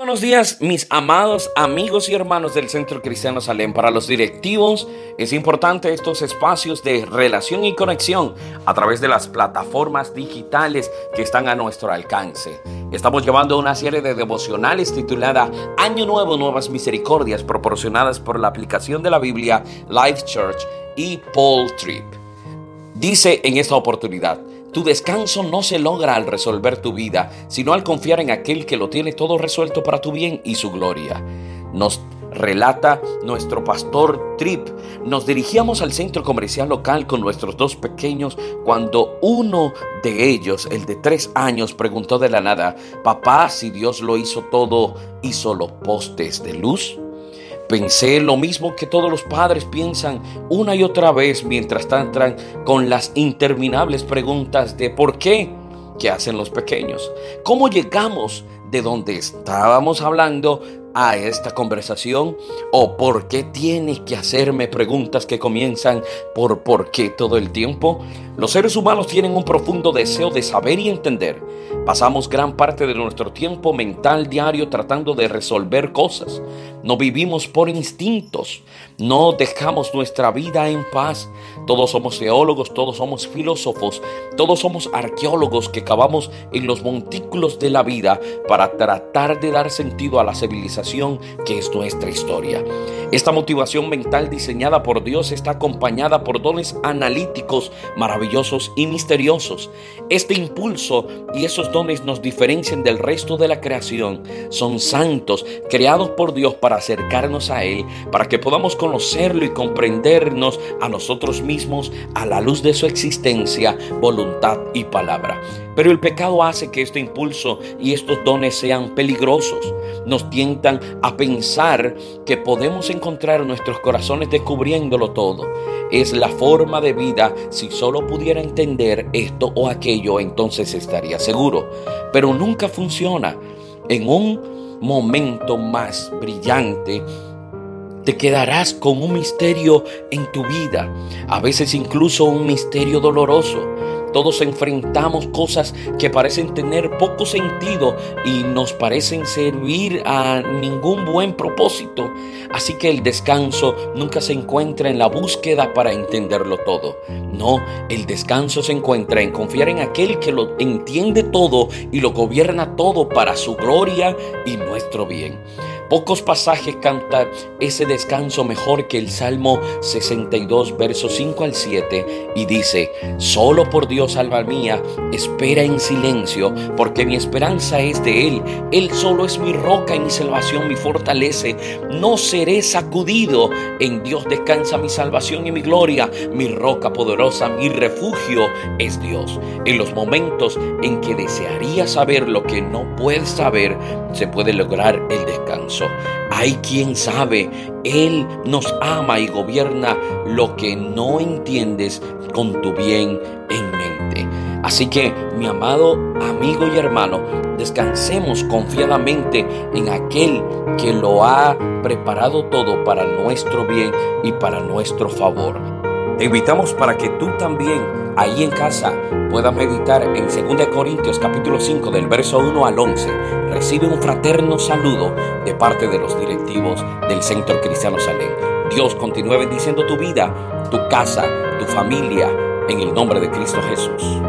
Buenos días, mis amados amigos y hermanos del Centro Cristiano Salem. Para los directivos es importante estos espacios de relación y conexión a través de las plataformas digitales que están a nuestro alcance. Estamos llevando una serie de devocionales titulada Año Nuevo, Nuevas Misericordias, proporcionadas por la aplicación de la Biblia Life Church y Paul Tripp. Dice en esta oportunidad, tu descanso no se logra al resolver tu vida, sino al confiar en aquel que lo tiene todo resuelto para tu bien y su gloria. Nos relata nuestro pastor Trip. Nos dirigíamos al centro comercial local con nuestros dos pequeños cuando uno de ellos, el de tres años, preguntó de la nada, papá, si Dios lo hizo todo, ¿hizo los postes de luz? Pensé lo mismo que todos los padres piensan una y otra vez mientras entran con las interminables preguntas de ¿por qué? ¿Qué hacen los pequeños? ¿Cómo llegamos de donde estábamos hablando a esta conversación? ¿O por qué tiene que hacerme preguntas que comienzan por por qué todo el tiempo? Los seres humanos tienen un profundo deseo de saber y entender. Pasamos gran parte de nuestro tiempo mental diario tratando de resolver cosas. No vivimos por instintos. No dejamos nuestra vida en paz. Todos somos teólogos, todos somos filósofos, todos somos arqueólogos que cavamos en los montículos de la vida para tratar de dar sentido a la civilización que es nuestra historia. Esta motivación mental diseñada por Dios está acompañada por dones analíticos maravillosos y misteriosos. Este impulso y esos dones nos diferencian del resto de la creación. Son santos, creados por Dios para acercarnos a Él, para que podamos conocerlo y comprendernos a nosotros mismos a la luz de su existencia, voluntad y palabra. Pero el pecado hace que este impulso y estos dones sean peligrosos. Nos tientan a pensar que podemos encontrar nuestros corazones descubriéndolo todo. Es la forma de vida. Si solo pudiera entender esto o aquello, entonces estaría seguro. Pero nunca funciona. En un momento más brillante, te quedarás con un misterio en tu vida, a veces incluso un misterio doloroso. Todos enfrentamos cosas que parecen tener poco sentido y nos parecen servir a ningún buen propósito. Así que el descanso nunca se encuentra en la búsqueda para entenderlo todo. No, el descanso se encuentra en confiar en aquel que lo entiende todo y lo gobierna todo para su gloria y nuestro bien. Pocos pasajes cantan ese descanso mejor que el Salmo 62, versos 5 al 7, y dice, solo por Dios, alma mía, espera en silencio, porque mi esperanza es de Él. Él solo es mi roca y mi salvación, mi fortalece. No seré sacudido. En Dios descansa mi salvación y mi gloria. Mi roca poderosa, mi refugio es Dios. En los momentos en que desearía saber lo que no puedes saber, se puede lograr el descanso. Hay quien sabe, Él nos ama y gobierna lo que no entiendes con tu bien en mente. Así que, mi amado amigo y hermano, descansemos confiadamente en aquel que lo ha preparado todo para nuestro bien y para nuestro favor. Te invitamos para que tú también ahí en casa puedas meditar en 2 Corintios capítulo 5 del verso 1 al 11. Recibe un fraterno saludo de parte de los directivos del Centro Cristiano Salén. Dios continúe bendiciendo tu vida, tu casa, tu familia, en el nombre de Cristo Jesús.